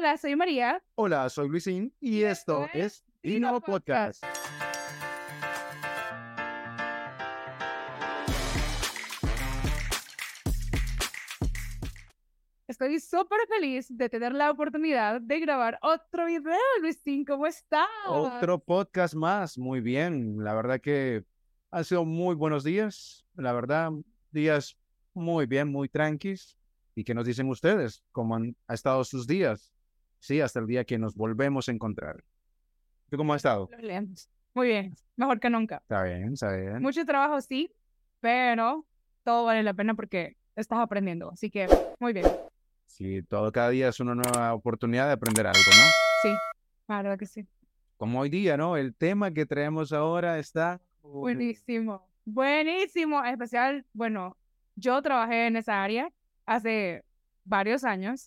Hola, soy María. Hola, soy Luisín y esto es Dino Podcast. Estoy súper feliz de tener la oportunidad de grabar otro video, Luisín. ¿Cómo estás? Otro podcast más, muy bien. La verdad que han sido muy buenos días. La verdad, días muy bien, muy tranquilos. ¿Y qué nos dicen ustedes? ¿Cómo han estado sus días? Sí, hasta el día que nos volvemos a encontrar. ¿Tú cómo has estado? Muy bien, mejor que nunca. Está bien, está bien. Mucho trabajo, sí, pero todo vale la pena porque estás aprendiendo. Así que, muy bien. Sí, todo cada día es una nueva oportunidad de aprender algo, ¿no? Sí, claro que sí. Como hoy día, ¿no? El tema que traemos ahora está... Buenísimo, buenísimo. Especial, bueno, yo trabajé en esa área hace varios años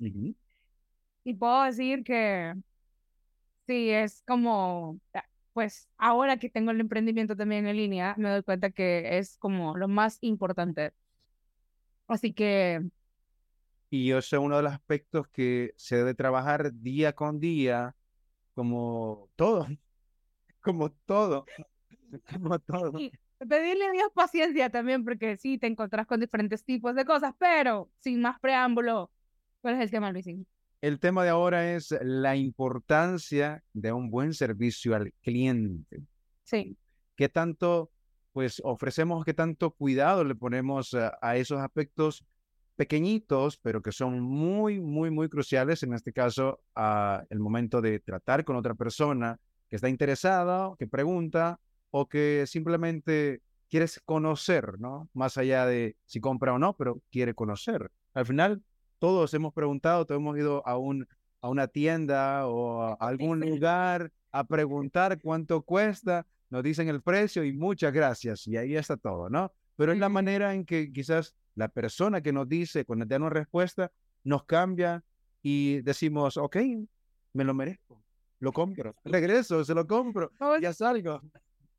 y puedo decir que sí, es como, ah, pues ahora que tengo el emprendimiento también en línea, me doy cuenta que es como lo más importante. Así que y yo sé uno de los aspectos que se debe trabajar día con día, como todo, como todo, como todo. Y pedirle a Dios paciencia también, porque sí, te encontrás con diferentes tipos de cosas, pero sin más preámbulo, ¿cuál es el tema, Luisín? El tema de ahora es la importancia de un buen servicio al cliente. Sí. ¿Qué tanto, pues, ofrecemos, qué tanto cuidado le ponemos a, a esos aspectos pequeñitos, pero que son muy, muy, muy cruciales, en este caso, a el momento de tratar con otra persona que está interesada, que pregunta o que simplemente quieres conocer, ¿no? Más allá de si compra o no, pero quiere conocer. Al final, todos hemos preguntado, todos hemos ido a, un, a una tienda o a algún lugar a preguntar cuánto cuesta, nos dicen el precio y muchas gracias, y ahí está todo, ¿no? Pero es la manera en que quizás la persona que nos dice, cuando da una respuesta, nos cambia y decimos, ok, me lo merezco, lo compro, regreso, se lo compro, ya salgo.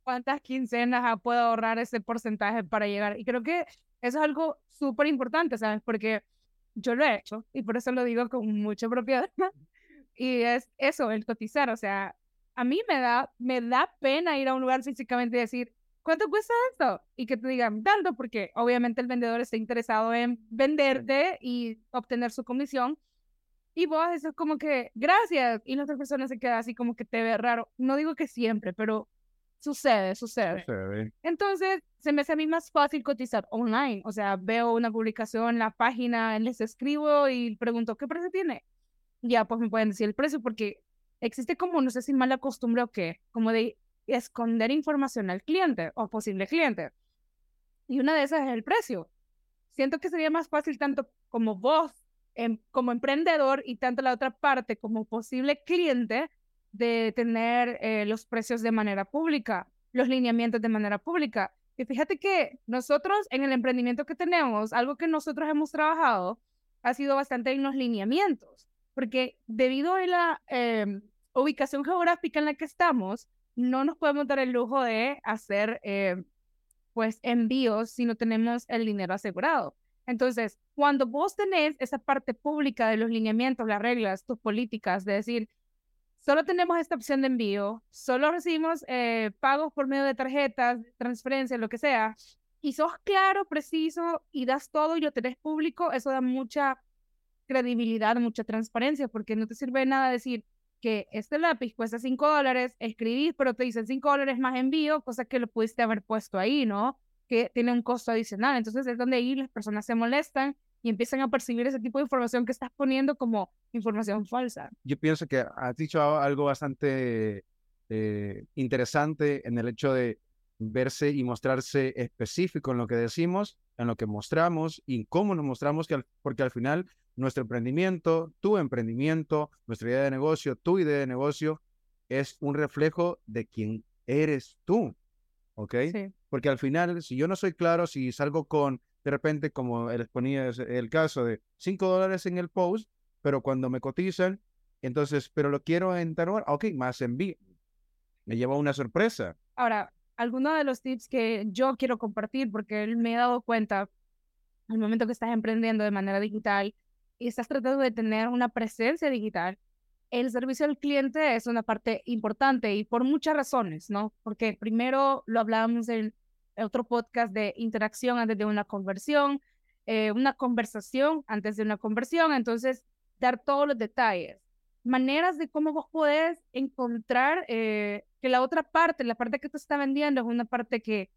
¿Cuántas quincenas puedo ahorrar ese porcentaje para llegar? Y creo que eso es algo súper importante, ¿sabes? Porque yo lo he hecho y por eso lo digo con mucha propiedad. y es eso, el cotizar, o sea, a mí me da, me da pena ir a un lugar físicamente y decir, ¿cuánto cuesta esto? Y que te digan tanto, porque obviamente el vendedor está interesado en venderte y obtener su comisión. Y vos eso es como que, gracias. Y la otra persona se queda así como que te ve raro. No digo que siempre, pero sucede, sucede. Entonces, se me hace a mí más fácil cotizar online. O sea, veo una publicación en la página, les escribo y pregunto, ¿qué precio tiene? Ya, pues me pueden decir el precio porque existe como, no sé si mala costumbre o qué, como de esconder información al cliente o posible cliente. Y una de esas es el precio. Siento que sería más fácil tanto como vos, em, como emprendedor, y tanto la otra parte como posible cliente, de tener eh, los precios de manera pública, los lineamientos de manera pública. Y fíjate que nosotros en el emprendimiento que tenemos, algo que nosotros hemos trabajado ha sido bastante en los lineamientos, porque debido a la em, ubicación geográfica en la que estamos, no nos podemos dar el lujo de hacer eh, pues envíos si no tenemos el dinero asegurado. Entonces, cuando vos tenés esa parte pública de los lineamientos, las reglas, tus políticas, de decir, solo tenemos esta opción de envío, solo recibimos eh, pagos por medio de tarjetas, transferencias, lo que sea, y sos claro, preciso y das todo y lo tenés público, eso da mucha credibilidad, mucha transparencia, porque no te sirve nada decir, que este lápiz cuesta 5 dólares, escribís, pero te dicen 5 dólares más envío, cosa que lo pudiste haber puesto ahí, ¿no? Que tiene un costo adicional. Entonces es donde ahí las personas se molestan y empiezan a percibir ese tipo de información que estás poniendo como información falsa. Yo pienso que has dicho algo bastante eh, interesante en el hecho de verse y mostrarse específico en lo que decimos, en lo que mostramos y cómo nos mostramos, que porque al final nuestro emprendimiento, tu emprendimiento, nuestra idea de negocio, tu idea de negocio, es un reflejo de quién eres tú. ¿Ok? Porque al final, si yo no soy claro, si salgo con, de repente, como les ponía el caso de 5 dólares en el post, pero cuando me cotizan, entonces, pero lo quiero en tal ok, más envío. Me lleva una sorpresa. Ahora, algunos de los tips que yo quiero compartir, porque me he dado cuenta al momento que estás emprendiendo de manera digital, y estás tratando de tener una presencia digital, el servicio al cliente es una parte importante y por muchas razones, ¿no? Porque primero lo hablábamos en otro podcast de interacción antes de una conversión, eh, una conversación antes de una conversión, entonces dar todos los detalles, maneras de cómo vos podés encontrar eh, que la otra parte, la parte que te está vendiendo es una parte que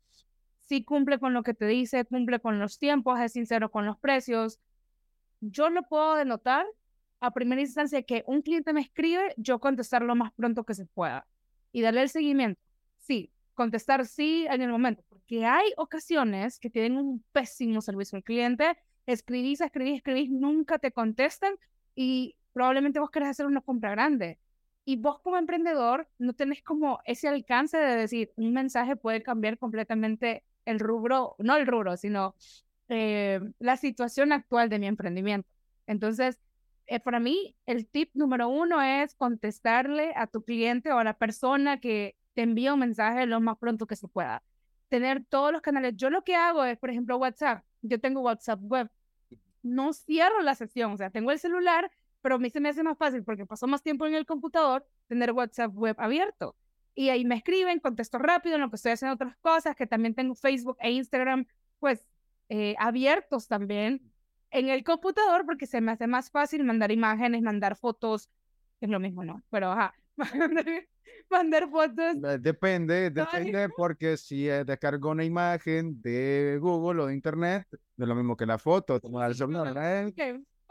sí cumple con lo que te dice, cumple con los tiempos, es sincero con los precios. Yo lo puedo denotar a primera instancia que un cliente me escribe, yo contestar lo más pronto que se pueda y darle el seguimiento. Sí, contestar sí en el momento, porque hay ocasiones que tienen un pésimo servicio al cliente, escribís, escribís, escribís, nunca te contestan y probablemente vos querés hacer una compra grande. Y vos como emprendedor no tenés como ese alcance de decir, un mensaje puede cambiar completamente el rubro, no el rubro, sino eh, la situación actual de mi emprendimiento. Entonces, eh, para mí, el tip número uno es contestarle a tu cliente o a la persona que te envía un mensaje lo más pronto que se pueda. Tener todos los canales. Yo lo que hago es, por ejemplo, WhatsApp. Yo tengo WhatsApp web. No cierro la sesión, o sea, tengo el celular, pero a mí se me hace más fácil porque paso más tiempo en el computador tener WhatsApp web abierto. Y ahí me escriben, contesto rápido en lo que estoy haciendo otras cosas, que también tengo Facebook e Instagram, pues eh, abiertos también en el computador porque se me hace más fácil mandar imágenes, mandar fotos, es lo mismo, ¿no? Pero ajá, mandar fotos. Eh, depende, depende porque si descargo una imagen de Google o de Internet, no es lo mismo que la foto, tomar el celular.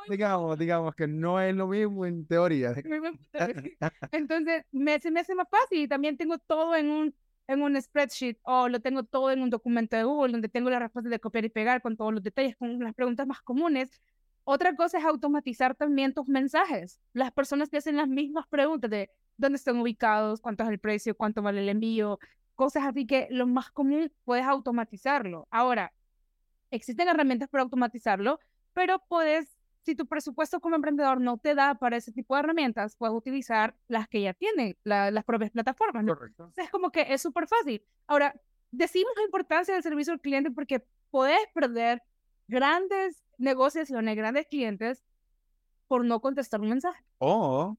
Digamos, digamos que no es lo mismo en teoría. Entonces, me, se me hace más fácil y también tengo todo en un, en un spreadsheet o lo tengo todo en un documento de Google donde tengo la respuesta de copiar y pegar con todos los detalles, con las preguntas más comunes. Otra cosa es automatizar también tus mensajes. Las personas que hacen las mismas preguntas de dónde están ubicados, cuánto es el precio, cuánto vale el envío, cosas así que lo más común puedes automatizarlo. Ahora, existen herramientas para automatizarlo, pero puedes si tu presupuesto como emprendedor no te da para ese tipo de herramientas, puedes utilizar las que ya tienen las propias plataformas. Correcto. es como que es súper fácil. Ahora, decimos la importancia del servicio al cliente porque puedes perder grandes negociaciones, grandes clientes por no contestar un mensaje. O,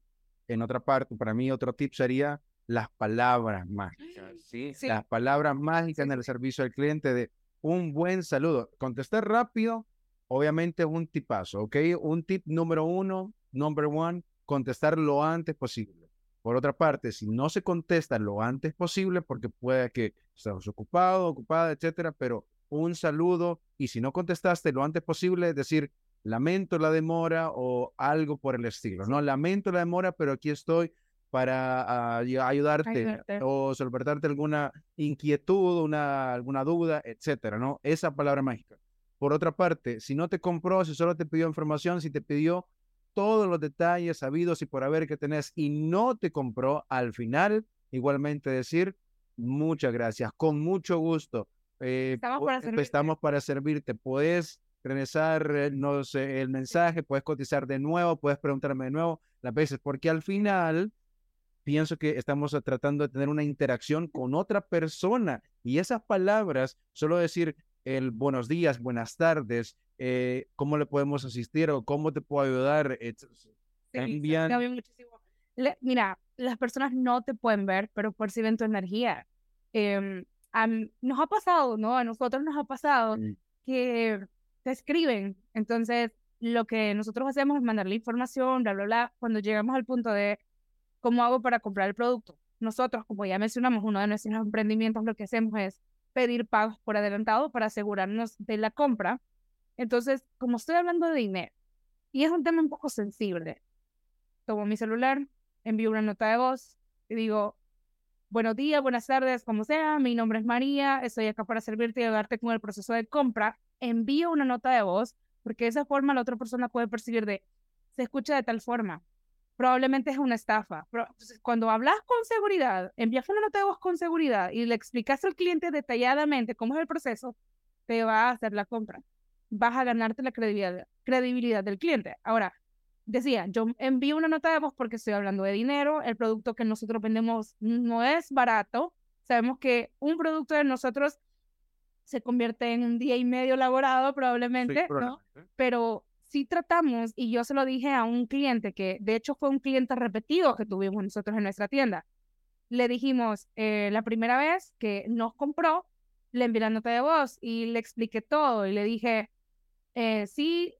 en otra parte, para mí otro tip sería las palabras mágicas. ¿sí? Las palabras mágicas en el servicio al cliente de un buen saludo. Contestar rápido obviamente es un tipazo, ¿ok? Un tip número uno, number one, contestar lo antes posible. Por otra parte, si no se contesta lo antes posible, porque puede que estés ocupado, ocupada, etcétera, pero un saludo y si no contestaste lo antes posible, es decir, lamento la demora o algo por el estilo, ¿no? Lamento la demora, pero aquí estoy para ayudarte, o solventarte alguna inquietud, una, alguna duda, etcétera, ¿no? Esa palabra mágica. Por otra parte, si no te compró, si solo te pidió información, si te pidió todos los detalles sabidos y por haber que tenés y no te compró, al final igualmente decir muchas gracias, con mucho gusto. Eh, estamos, para servirte. estamos para servirte. Puedes regresar eh, el mensaje, puedes cotizar de nuevo, puedes preguntarme de nuevo las veces, porque al final pienso que estamos tratando de tener una interacción con otra persona y esas palabras, solo decir el buenos días, buenas tardes, eh, cómo le podemos asistir o cómo te puedo ayudar. mira, las personas no te pueden ver, pero perciben tu energía. Em, nos ha pasado, ¿no? A nosotros nos ha pasado que te escriben. Entonces, lo que nosotros hacemos es mandarle información, bla, bla, bla, cuando llegamos al punto de cómo hago para comprar el producto. Nosotros, como ya mencionamos, uno de nuestros emprendimientos lo que hacemos es pedir pagos por adelantado para asegurarnos de la compra. Entonces, como estoy hablando de dinero y es un tema un poco sensible, tomo mi celular, envío una nota de voz y digo, buenos días, buenas tardes, como sea, mi nombre es María, estoy acá para servirte y ayudarte con el proceso de compra. Envío una nota de voz porque de esa forma la otra persona puede percibir de, se escucha de tal forma, probablemente es una estafa. cuando hablas con seguridad, envías una nota de voz con seguridad y le explicas al cliente detalladamente cómo es el proceso, te va a hacer la compra. Vas a ganarte la credibilidad, credibilidad del cliente. Ahora, decía, yo envío una nota de voz porque estoy hablando de dinero, el producto que nosotros vendemos no es barato, sabemos que un producto de nosotros se convierte en un día y medio elaborado probablemente, ¿no? Pero sí tratamos, y yo se lo dije a un cliente que de hecho fue un cliente repetido que tuvimos nosotros en nuestra tienda. Le dijimos, eh, la primera vez que nos compró, le envié la nota de voz y le expliqué todo y le dije, eh, sí,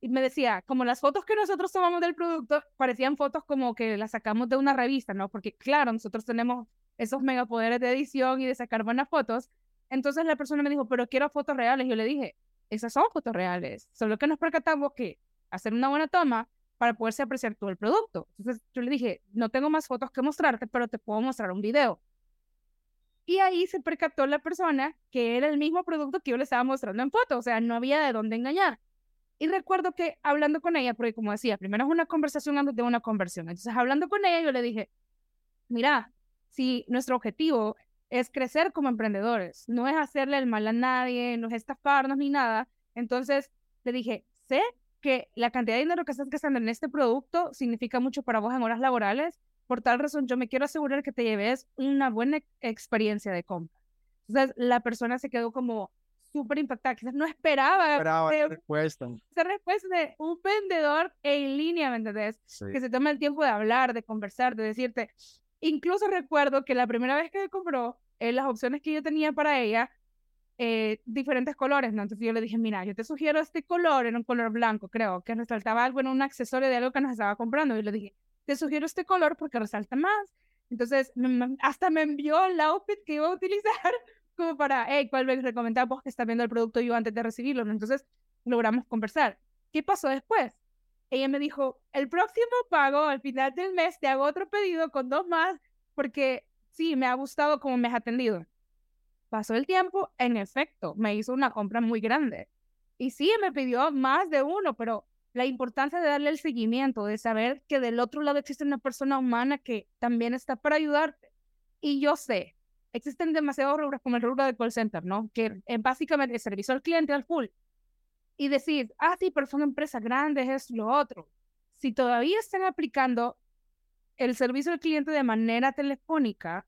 y me decía, como las fotos que nosotros tomamos del producto parecían fotos como que las sacamos de una revista, ¿no? Porque claro, nosotros tenemos esos megapoderes de edición y de sacar buenas fotos. Entonces la persona me dijo, pero quiero fotos reales. Yo le dije, esas son fotos reales, solo que nos percatamos que hacer una buena toma para poderse apreciar todo el producto. Entonces yo le dije, no tengo más fotos que mostrarte, pero te puedo mostrar un video. Y ahí se percató la persona que era el mismo producto que yo le estaba mostrando en foto, o sea, no había de dónde engañar. Y recuerdo que hablando con ella, porque como decía, primero es una conversación antes de una conversión. Entonces, hablando con ella, yo le dije, mira, si nuestro objetivo es crecer como emprendedores, no es hacerle el mal a nadie, no es estafarnos ni nada. Entonces le dije, sé que la cantidad de dinero que estás gastando en este producto significa mucho para vos en horas laborales. Por tal razón, yo me quiero asegurar que te lleves una buena experiencia de compra. Entonces, la persona se quedó como súper impactada. Quizás no esperaba, esperaba esa respuesta. Esa respuesta de un vendedor en línea, ¿me entendés? Que se toma el tiempo de hablar, de conversar, de decirte, Incluso recuerdo que la primera vez que compró, eh, las opciones que yo tenía para ella, eh, diferentes colores, ¿no? Entonces yo le dije, mira, yo te sugiero este color, era un color blanco, creo, que resaltaba algo en un accesorio de algo que nos estaba comprando. Y le dije, te sugiero este color porque resalta más. Entonces, hasta me envió el outfit que iba a utilizar como para, hey, ¿cuál me que está viendo el producto yo antes de recibirlo? Entonces, logramos conversar. ¿Qué pasó después? Ella me dijo, el próximo pago, al final del mes, te hago otro pedido con dos más, porque sí, me ha gustado cómo me has atendido. Pasó el tiempo, en efecto, me hizo una compra muy grande. Y sí, me pidió más de uno, pero la importancia de darle el seguimiento, de saber que del otro lado existe una persona humana que también está para ayudarte. Y yo sé, existen demasiados rubros como el rubro de call center, ¿no? Que es básicamente el servicio al cliente al full y decir, ah, sí, pero son empresas grandes, es lo otro. Si todavía están aplicando el servicio al cliente de manera telefónica,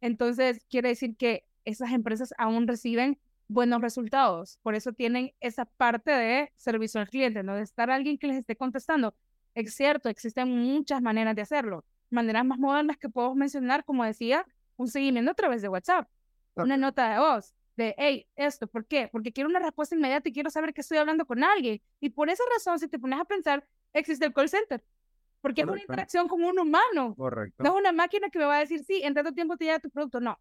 entonces quiere decir que esas empresas aún reciben buenos resultados. Por eso tienen esa parte de servicio al cliente, ¿no? De estar alguien que les esté contestando. Es cierto, existen muchas maneras de hacerlo. Maneras más modernas que puedo mencionar, como decía, un seguimiento a través de WhatsApp, una nota de voz, de, hey, esto, ¿por qué? Porque quiero una respuesta inmediata y quiero saber que estoy hablando con alguien. Y por esa razón, si te pones a pensar, existe el call center. Porque es una interacción con un humano. Correcto. No es una máquina que me va a decir, sí, en tanto tiempo te llega tu producto. No.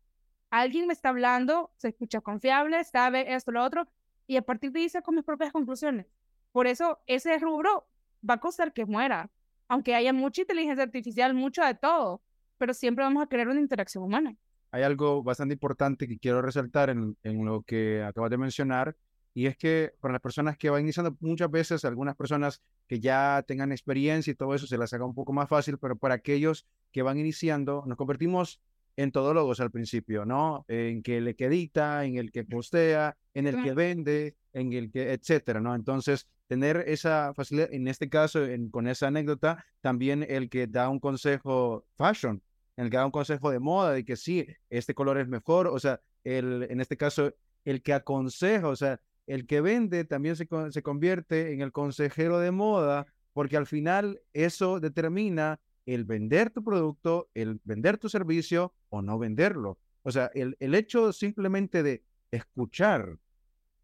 Alguien me está hablando, se escucha confiable, sabe esto, lo otro, y a partir de ahí saco mis propias conclusiones. Por eso, ese rubro va a costar que muera. Aunque haya mucha inteligencia artificial, mucho de todo, pero siempre vamos a querer una interacción humana hay algo bastante importante que quiero resaltar en, en, lo que acabas de mencionar, y es que para las personas que van iniciando, muchas veces algunas personas que ya tengan experiencia y todo eso se las haga un poco más fácil, pero para aquellos que van iniciando, nos convertimos en todólogos al principio, ¿no? En que el que edita, en el que postea, en el que vende, en el que, etcétera, ¿no? Entonces, tener esa facilidad, en este caso, en, con esa anécdota, también el que da un consejo fashion, el que da un consejo de moda, de que sí, este color es mejor, o sea, el, en este caso, el que aconseja, o sea, el que vende también se, se convierte en el consejero de moda, porque al final eso determina el vender tu producto, el vender tu servicio o no venderlo. O sea, el, el hecho simplemente de escuchar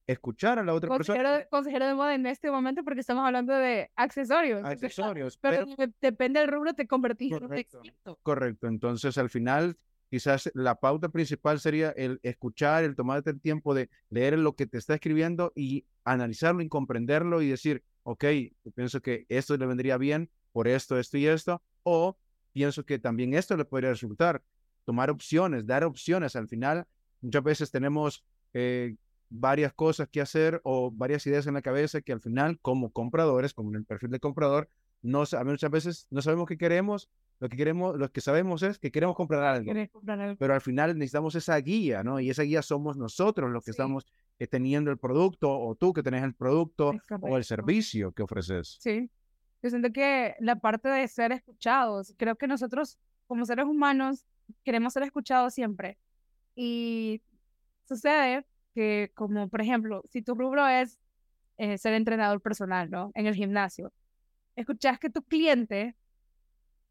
escuchar a la otra persona. Consejero de moda en este momento porque estamos hablando de accesorios. Accesorios. Pero, depende del rubro, te convertís correcto, en Correcto. Entonces, al final, quizás la pauta principal sería el escuchar, el tomarte el tiempo de leer lo que te está escribiendo y analizarlo y comprenderlo y decir, ok, yo pienso que esto le vendría bien por esto, esto y esto, o pienso que también esto le podría resultar. Tomar opciones, dar opciones. Al final, muchas veces tenemos eh, varias cosas que hacer o varias ideas en la cabeza que al final, como compradores, como en el perfil de comprador, no, muchas veces no sabemos qué queremos, lo que queremos, lo que sabemos es que queremos comprar algo, pero al final necesitamos esa guía, ¿no? Y esa guía somos nosotros los que estamos eh, teniendo el producto o tú que tenés el producto o el servicio que ofreces. Sí, yo siento que la parte de ser escuchados, creo que nosotros como seres humanos queremos ser escuchados siempre. Y sucede que como por ejemplo, si tu rubro es eh, ser entrenador personal, ¿no? En el gimnasio. Escuchas que tu cliente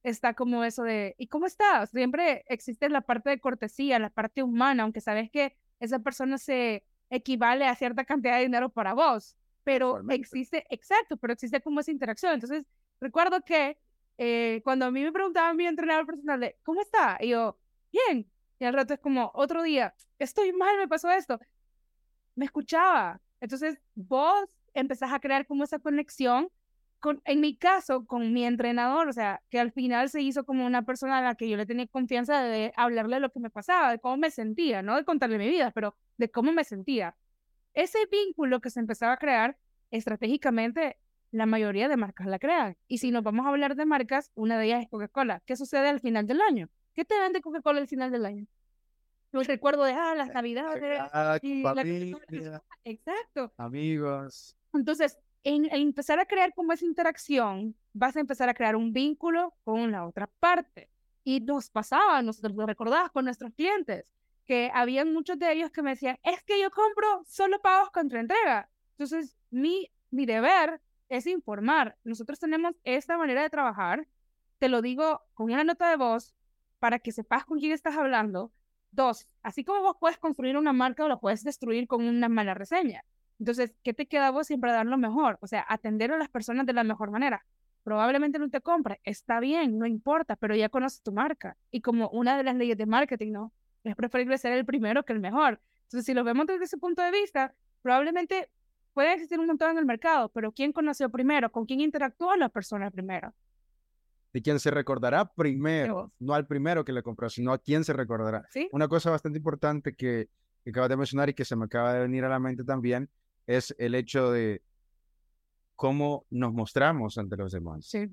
está como eso de, ¿y cómo estás? Siempre existe la parte de cortesía, la parte humana, aunque sabes que esa persona se equivale a cierta cantidad de dinero para vos, pero existe, exacto, pero existe como esa interacción. Entonces, recuerdo que eh, cuando a mí me preguntaban mi entrenador personal de, ¿cómo está? Y yo, bien. Y al rato es como, otro día, estoy mal, me pasó esto. Me escuchaba. Entonces, vos empezás a crear como esa conexión con, en mi caso, con mi entrenador, o sea, que al final se hizo como una persona a la que yo le tenía confianza de hablarle de lo que me pasaba, de cómo me sentía, no de contarle mi vida, pero de cómo me sentía. Ese vínculo que se empezaba a crear estratégicamente la mayoría de marcas la crean. Y si nos vamos a hablar de marcas, una de ellas es Coca-Cola. ¿Qué sucede al final del año? ¿Qué te vende Coca-Cola al final del año? El recuerdo de, ah, las navidades. Exacto. Amigos. Entonces, en, empezar a crear como esa interacción, vas a empezar a crear un vínculo con la otra parte. Y nos pasaba, nos lo recordabas con nuestros clientes, que habían muchos de ellos que me decían, es que yo compro solo pagos contra entrega. Entonces, mi, mi deber es informar. Nosotros tenemos esta manera de trabajar, te lo digo con una nota de voz para que sepas con quién estás hablando. Dos, así como vos puedes construir una marca o la puedes destruir con una mala reseña. Entonces, ¿qué te queda a vos siempre dar lo mejor? O sea, atender a las personas de la mejor manera. Probablemente no te compre, está bien, no importa, pero ya conoces tu marca. Y como una de las leyes de marketing, ¿no? Es preferible ser el primero que el mejor. Entonces, si lo vemos desde ese punto de vista, probablemente puede existir un montón en el mercado, pero ¿quién conoció primero? ¿Con quién interactuó la persona primero? De quién se recordará primero, no al primero que le compró, sino a quién se recordará. ¿Sí? Una cosa bastante importante que, que acabas de mencionar y que se me acaba de venir a la mente también es el hecho de cómo nos mostramos ante los demás. Sí.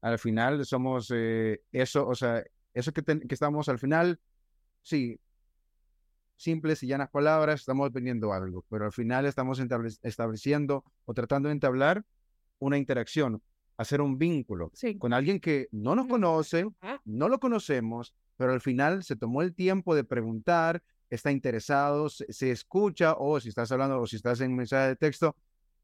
Al final somos eh, eso, o sea, eso que, que estamos al final, sí, simples y llanas palabras, estamos vendiendo algo, pero al final estamos estableciendo o tratando de entablar una interacción, hacer un vínculo con alguien que no nos conoce, no lo conocemos, pero al final se tomó el tiempo de preguntar, está interesado, se, escucha o si estás hablando o si estás en mensaje de texto,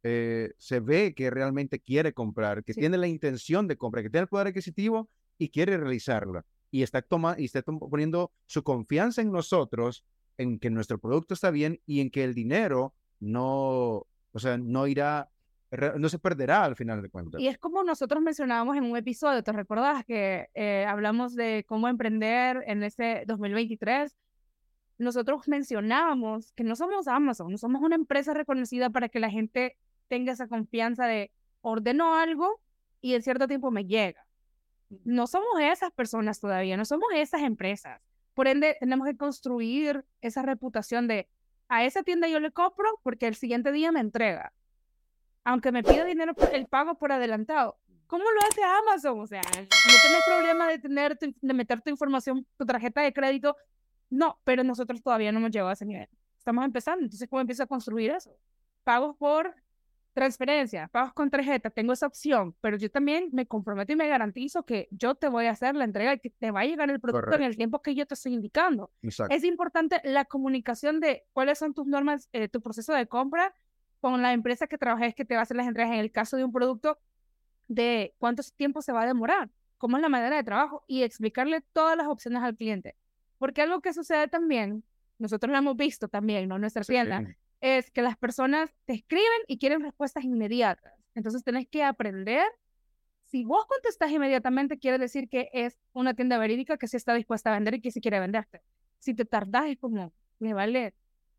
eh, se ve que realmente quiere comprar, que tiene la intención de comprar, que tiene el poder adquisitivo y quiere realizarla. Y está, toma, y está poniendo su confianza en nosotros en que nuestro producto está bien y en que el dinero no, o sea, no irá, no se perderá al final de cuentas. Y es como nosotros mencionábamos en un episodio, ¿te recordás que eh, hablamos de cómo emprender en este 2023? Nosotros mencionábamos que no somos Amazon, no somos una empresa reconocida para que la gente tenga esa confianza de ordeno algo y en cierto tiempo me llega. No somos esas personas todavía, no somos esas empresas. Por ende, tenemos que construir esa reputación de a esa tienda yo le compro porque el siguiente día me entrega. Aunque me pida dinero el pago por adelantado. ¿Cómo lo hace Amazon? O sea, no tienes problema de, tener de meter tu información, tu tarjeta de crédito. No, pero nosotros todavía no hemos llegado a ese nivel. Estamos empezando. Entonces, ¿cómo empieza a construir eso? Pagos por transferencia, pagos con tarjeta, tengo esa opción, pero yo también me comprometo y me garantizo que yo te voy a hacer la entrega y que te va a llegar el producto en el tiempo que yo te estoy indicando. Es importante la comunicación de cuáles son tus normas, eh, tu proceso de compra con la empresa que trabajes que te va a hacer las entregas en el caso de un producto, de cuánto tiempo se va a demorar, cómo es la manera de trabajo y explicarle todas las opciones al cliente. Porque algo que sucede también, nosotros lo hemos visto también, ¿no? Nuestra tienda, es que las personas te escriben y quieren respuestas inmediatas. Entonces tenés que aprender. Si vos contestas inmediatamente, quiere decir que es una tienda verídica que sí está dispuesta a vender y que sí quiere venderte. Si te tardás, es como, me vale.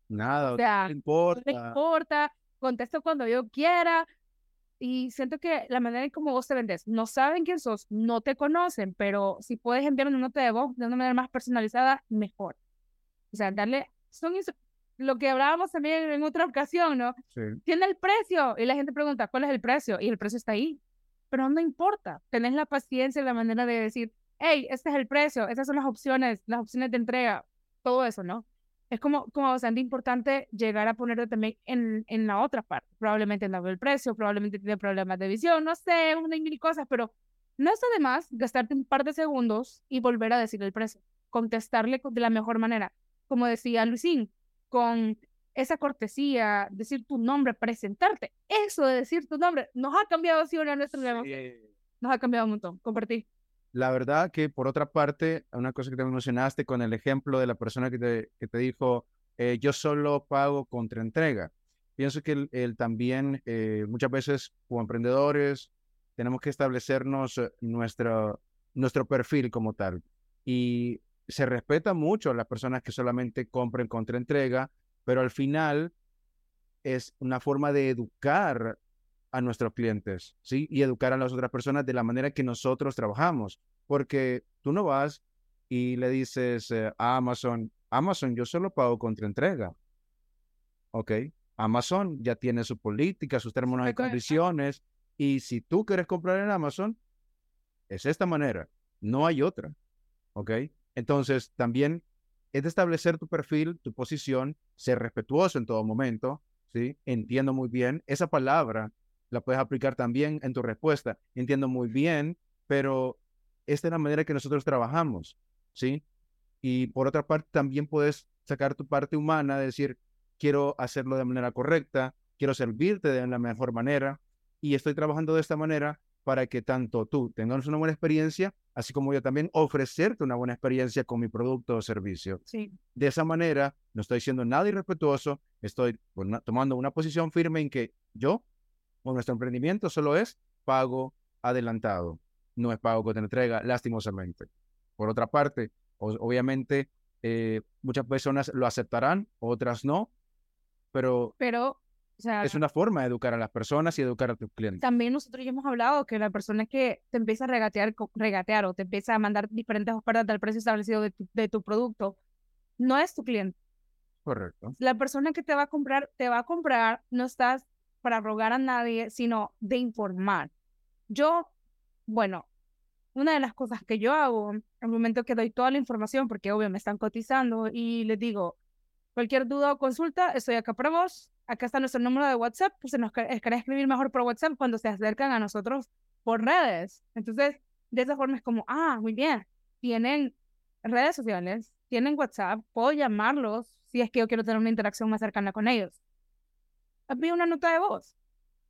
Nada, no importa. No importa, contesto cuando yo quiera. Y siento que la manera en cómo vos te vendes, no saben quién sos, no te conocen, pero si puedes enviar una nota de voz de una manera más personalizada, mejor. O sea, darle, son lo que hablábamos también en otra ocasión, ¿no? Sí. Tiene el precio y la gente pregunta, ¿cuál es el precio? Y el precio está ahí. Pero no importa, tenés la paciencia y la manera de decir, hey, este es el precio, estas son las opciones, las opciones de entrega, todo eso, ¿no? Es como, como bastante importante llegar a ponerte también en, en la otra parte. Probablemente no ve el precio, probablemente tiene problemas de visión, no sé, una y mil cosas, pero no es además gastarte un par de segundos y volver a decir el precio, contestarle de la mejor manera. Como decía Luisín, con esa cortesía, decir tu nombre, presentarte, eso de decir tu nombre, nos ha cambiado así una nuestra Nos ha cambiado un montón. Compartí. La verdad que por otra parte, una cosa que te mencionaste con el ejemplo de la persona que te, que te dijo, eh, yo solo pago contra entrega. Pienso que el, también eh, muchas veces como emprendedores tenemos que establecernos eh, nuestro, nuestro perfil como tal. Y se respeta mucho a las personas que solamente compren contra entrega, pero al final es una forma de educar a nuestros clientes, ¿sí? Y educar a las otras personas de la manera que nosotros trabajamos, porque tú no vas y le dices a Amazon, Amazon, yo solo pago contra entrega. ¿Ok? Amazon ya tiene su política, sus términos y condiciones, y si tú quieres comprar en Amazon, es esta manera, no hay otra. ¿Ok? Entonces, también es de establecer tu perfil, tu posición, ser respetuoso en todo momento, ¿sí? Entiendo muy bien. Esa palabra la puedes aplicar también en tu respuesta. Entiendo muy bien, pero esta es la manera que nosotros trabajamos, ¿sí? Y por otra parte, también puedes sacar tu parte humana, decir, quiero hacerlo de manera correcta, quiero servirte de la mejor manera y estoy trabajando de esta manera para que tanto tú tengas una buena experiencia, así como yo también ofrecerte una buena experiencia con mi producto o servicio. Sí. De esa manera, no estoy siendo nada irrespetuoso, estoy tomando una posición firme en que yo o nuestro emprendimiento solo es pago adelantado, no es pago con entrega, lastimosamente. Por otra parte, obviamente, eh, muchas personas lo aceptarán, otras no, pero, pero o sea, es una forma de educar a las personas y educar a tus clientes. También nosotros ya hemos hablado que la persona que te empieza a regatear, regatear o te empieza a mandar diferentes ofertas del precio establecido de tu, de tu producto, no es tu cliente. Correcto. La persona que te va a comprar, te va a comprar, no estás para rogar a nadie, sino de informar. Yo, bueno, una de las cosas que yo hago al momento que doy toda la información, porque obvio me están cotizando y les digo, cualquier duda o consulta, estoy acá para vos, acá está nuestro número de WhatsApp, pues se nos querés escribir mejor por WhatsApp cuando se acercan a nosotros por redes. Entonces, de esa forma es como, ah, muy bien, tienen redes sociales, tienen WhatsApp, puedo llamarlos si es que yo quiero tener una interacción más cercana con ellos. Envío una nota de voz.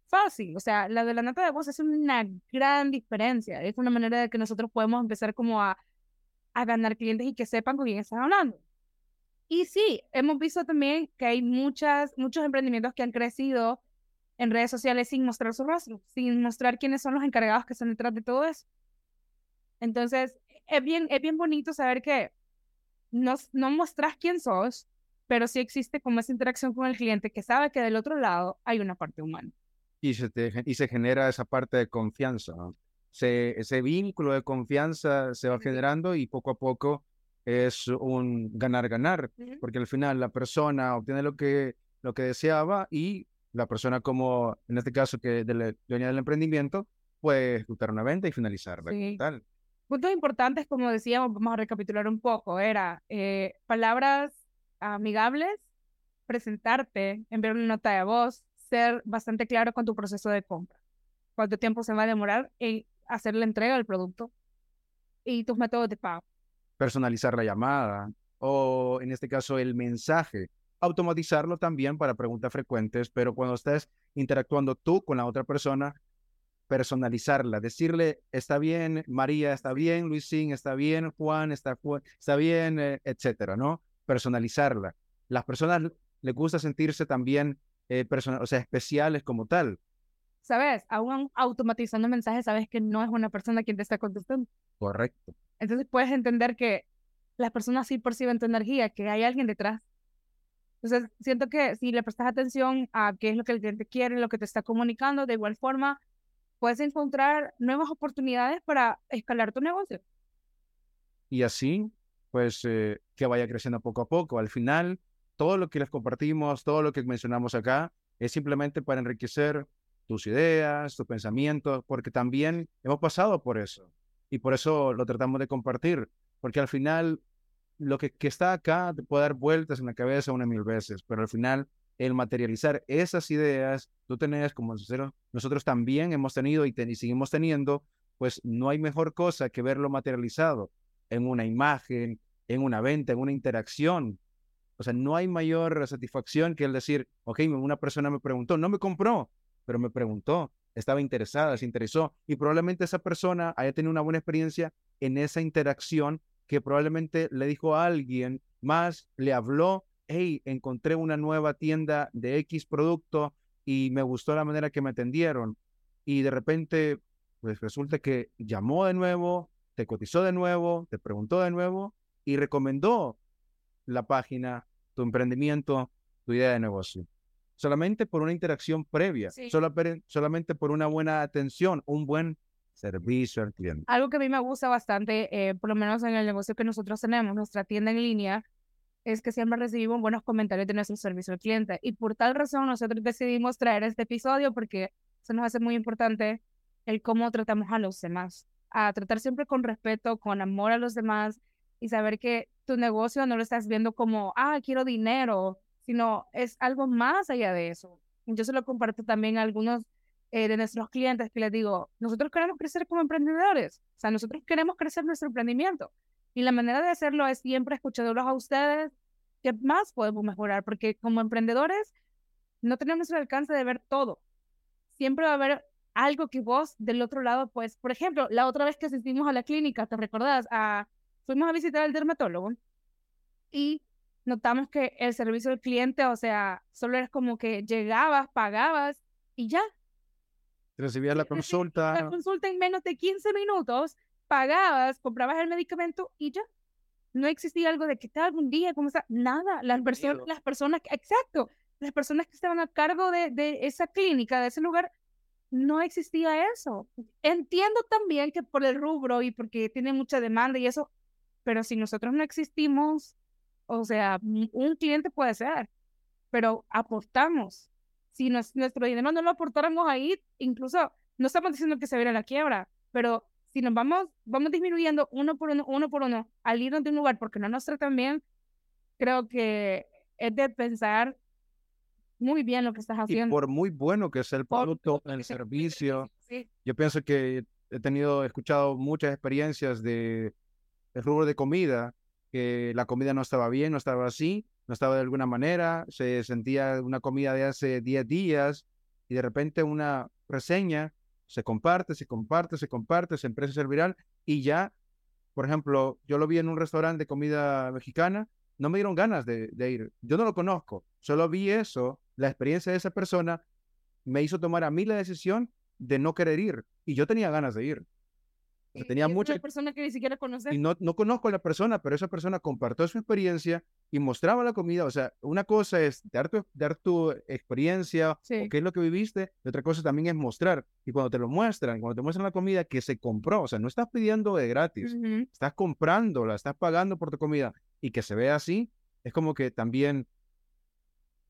Fácil, o sea, la de la nota de voz es una gran diferencia. Es una manera de que nosotros podemos empezar como a, a ganar clientes y que sepan con quién están hablando. Y sí, hemos visto también que hay muchas, muchos emprendimientos que han crecido en redes sociales sin mostrar su rostro, sin mostrar quiénes son los encargados que están detrás de todo eso. Entonces, es bien, es bien bonito saber que no, no mostrás quién sos, pero sí existe como esa interacción con el cliente que sabe que del otro lado hay una parte humana. Y se, y se genera esa parte de confianza. Se, ese vínculo de confianza se va generando y poco a poco es un ganar-ganar, porque al final la persona obtiene lo que, lo que deseaba y la persona como, en este caso, que de la dueña del emprendimiento, puede ejecutar una venta y finalizarla. Sí. Tal. Puntos importantes, como decíamos, vamos a recapitular un poco, era eh, palabras amigables, presentarte, enviar una nota de voz, ser bastante claro con tu proceso de compra. Cuánto tiempo se va a demorar en hacer la entrega del producto y tus métodos de pago personalizar la llamada o en este caso el mensaje, automatizarlo también para preguntas frecuentes, pero cuando estés interactuando tú con la otra persona, personalizarla, decirle, está bien, María está bien, Luisín está bien, Juan está, está bien, eh, etcétera, ¿no? Personalizarla. Las personas les gusta sentirse también, eh, o sea, especiales como tal. ¿Sabes? Aún automatizando mensajes, sabes que no es una persona quien te está contestando. Correcto. Entonces puedes entender que las personas sí perciben tu energía, que hay alguien detrás. Entonces siento que si le prestas atención a qué es lo que el cliente quiere, lo que te está comunicando, de igual forma puedes encontrar nuevas oportunidades para escalar tu negocio. Y así, pues, eh, que vaya creciendo poco a poco. Al final, todo lo que les compartimos, todo lo que mencionamos acá, es simplemente para enriquecer tus ideas, tus pensamientos, porque también hemos pasado por eso y por eso lo tratamos de compartir, porque al final lo que, está acá te puede dar vueltas en la cabeza una mil veces, pero al final el materializar esas ideas, tú tenés, como nosotros también hemos tenido y seguimos teniendo, pues no hay mejor cosa que verlo materializado en una imagen, en una venta, en una interacción. O sea, no hay mayor satisfacción que el decir, ok, una persona me preguntó, no me compró, pero me preguntó, estaba interesada, se interesó, y probablemente esa persona haya tenido una buena experiencia en esa interacción que probablemente le dijo a alguien más, le habló, hey, encontré una nueva tienda de X producto y me gustó la manera que me atendieron. Y de repente, pues resulta que llamó de nuevo, te cotizó de nuevo, te preguntó de nuevo y recomendó la página, tu emprendimiento, tu idea de negocio. Solamente por una interacción previa, solamente por una buena atención, un buen servicio al cliente. Algo que a mí me gusta bastante, eh, por lo menos en el negocio que nosotros tenemos, nuestra tienda en línea, es que siempre recibimos buenos comentarios de nuestro servicio al cliente. Y por tal razón nosotros decidimos traer este episodio porque se nos hace muy importante el cómo tratamos a los demás. A tratar siempre con respeto, con amor a los demás y saber que tu negocio no lo estás viendo como, ah, quiero dinero, sino es algo más allá de eso. Yo se lo comparto también a algunos eh, de nuestros clientes que les digo, nosotros queremos crecer como emprendedores, o sea, nosotros queremos crecer nuestro emprendimiento. Y la manera de hacerlo es siempre escuchándolos a ustedes, qué más podemos mejorar, porque como emprendedores no tenemos el alcance de ver todo. Siempre va a haber algo que vos del otro lado, pues, por ejemplo, la otra vez que asistimos a la clínica, ¿te recordás? A, fuimos a visitar al dermatólogo y notamos que el servicio al cliente, o sea, solo era como que llegabas, pagabas y ya. Recibías la consulta. La consulta en menos de 15 minutos, pagabas, comprabas el medicamento y ya. No existía algo de que tal algún día, ¿cómo está? Nada. Las, personas, las personas, exacto, las personas que estaban a cargo de, de esa clínica, de ese lugar, no existía eso. Entiendo también que por el rubro y porque tiene mucha demanda y eso, pero si nosotros no existimos, o sea, un cliente puede ser, pero aportamos. Si nuestro dinero no lo aportáramos ahí, incluso no estamos diciendo que se viera la quiebra, pero si nos vamos, vamos disminuyendo uno por uno, uno por uno, al irnos de un lugar porque no nos tratan bien, creo que es de pensar muy bien lo que estás haciendo. Y por muy bueno que sea el producto, el servicio, yo pienso que he tenido, he escuchado muchas experiencias de el rubro de comida que la comida no estaba bien, no estaba así, no estaba de alguna manera, se sentía una comida de hace 10 días y de repente una reseña se comparte, se comparte, se comparte, se empieza a ser viral y ya, por ejemplo, yo lo vi en un restaurante de comida mexicana, no me dieron ganas de, de ir. Yo no lo conozco, solo vi eso, la experiencia de esa persona me hizo tomar a mí la decisión de no querer ir y yo tenía ganas de ir tenía mucha persona que ni siquiera conoces. Y no, no conozco a la persona, pero esa persona compartió su experiencia y mostraba la comida. O sea, una cosa es dar tu, dar tu experiencia o qué es lo que viviste, y otra cosa también es mostrar. Y cuando te lo muestran, cuando te muestran la comida que se compró, o sea, no estás pidiendo de gratis, estás comprándola, estás pagando por tu comida y que se vea así, es como que también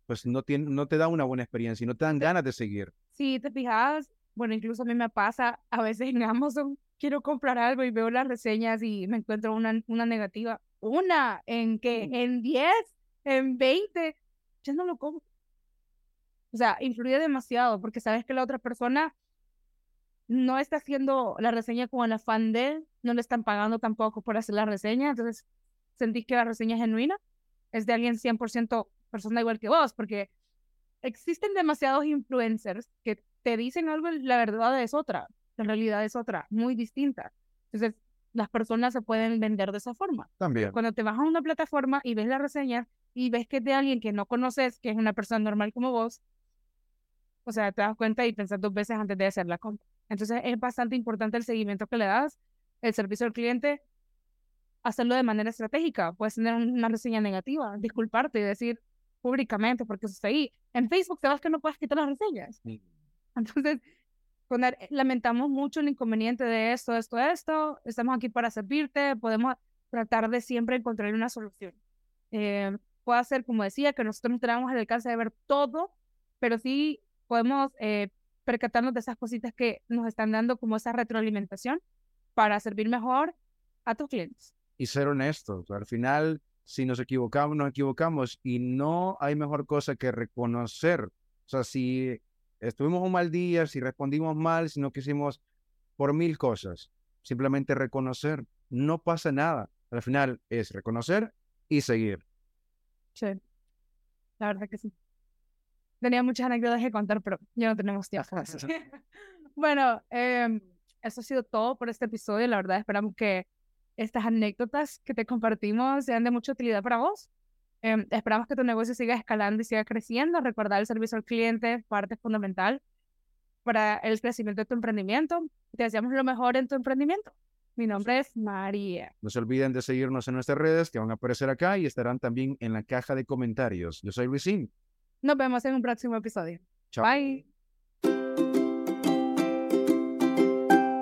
pues no, tiene, no te da una buena experiencia y no te dan ganas de seguir. Sí, te fijas, bueno, incluso a mí me pasa a veces en Amazon quiero comprar algo y veo las reseñas y me encuentro una, una negativa. Una, en que en 10, en 20, ya no lo compro. O sea, influye demasiado porque sabes que la otra persona no está haciendo la reseña con el afán de, no le están pagando tampoco por hacer la reseña, entonces sentís que la reseña es genuina, es de alguien 100% persona igual que vos, porque existen demasiados influencers que te dicen algo y la verdad es otra la realidad es otra, muy distinta. Entonces, las personas se pueden vender de esa forma. También. Cuando te vas a una plataforma y ves la reseña y ves que es de alguien que no conoces, que es una persona normal como vos, o sea, te das cuenta y pensas dos veces antes de hacer la compra. Entonces, es bastante importante el seguimiento que le das, el servicio al cliente, hacerlo de manera estratégica. Puedes tener una reseña negativa, disculparte y decir públicamente porque eso está ahí. En Facebook te vas que no puedes quitar las reseñas. Entonces, poner, lamentamos mucho el inconveniente de esto, esto, esto, estamos aquí para servirte, podemos tratar de siempre encontrar una solución. Eh, puede ser, como decía, que nosotros no tenemos el alcance de ver todo, pero sí podemos eh, percatarnos de esas cositas que nos están dando como esa retroalimentación para servir mejor a tus clientes. Y ser honestos. Al final, si nos equivocamos, nos equivocamos y no hay mejor cosa que reconocer. O sea, si estuvimos un mal día, si respondimos mal, si no quisimos por mil cosas. Simplemente reconocer, no pasa nada. Al final es reconocer y seguir. Sí, la verdad que sí. Tenía muchas anécdotas que contar, pero ya no tenemos tiempo. bueno, eh, eso ha sido todo por este episodio. La verdad, esperamos que estas anécdotas que te compartimos sean de mucha utilidad para vos. Eh, esperamos que tu negocio siga escalando y siga creciendo. Recordar el servicio al cliente, parte fundamental para el crecimiento de tu emprendimiento. Te deseamos lo mejor en tu emprendimiento. Mi nombre es María. No se olviden de seguirnos en nuestras redes que van a aparecer acá y estarán también en la caja de comentarios. Yo soy Luisín. Nos vemos en un próximo episodio. Chao. Bye.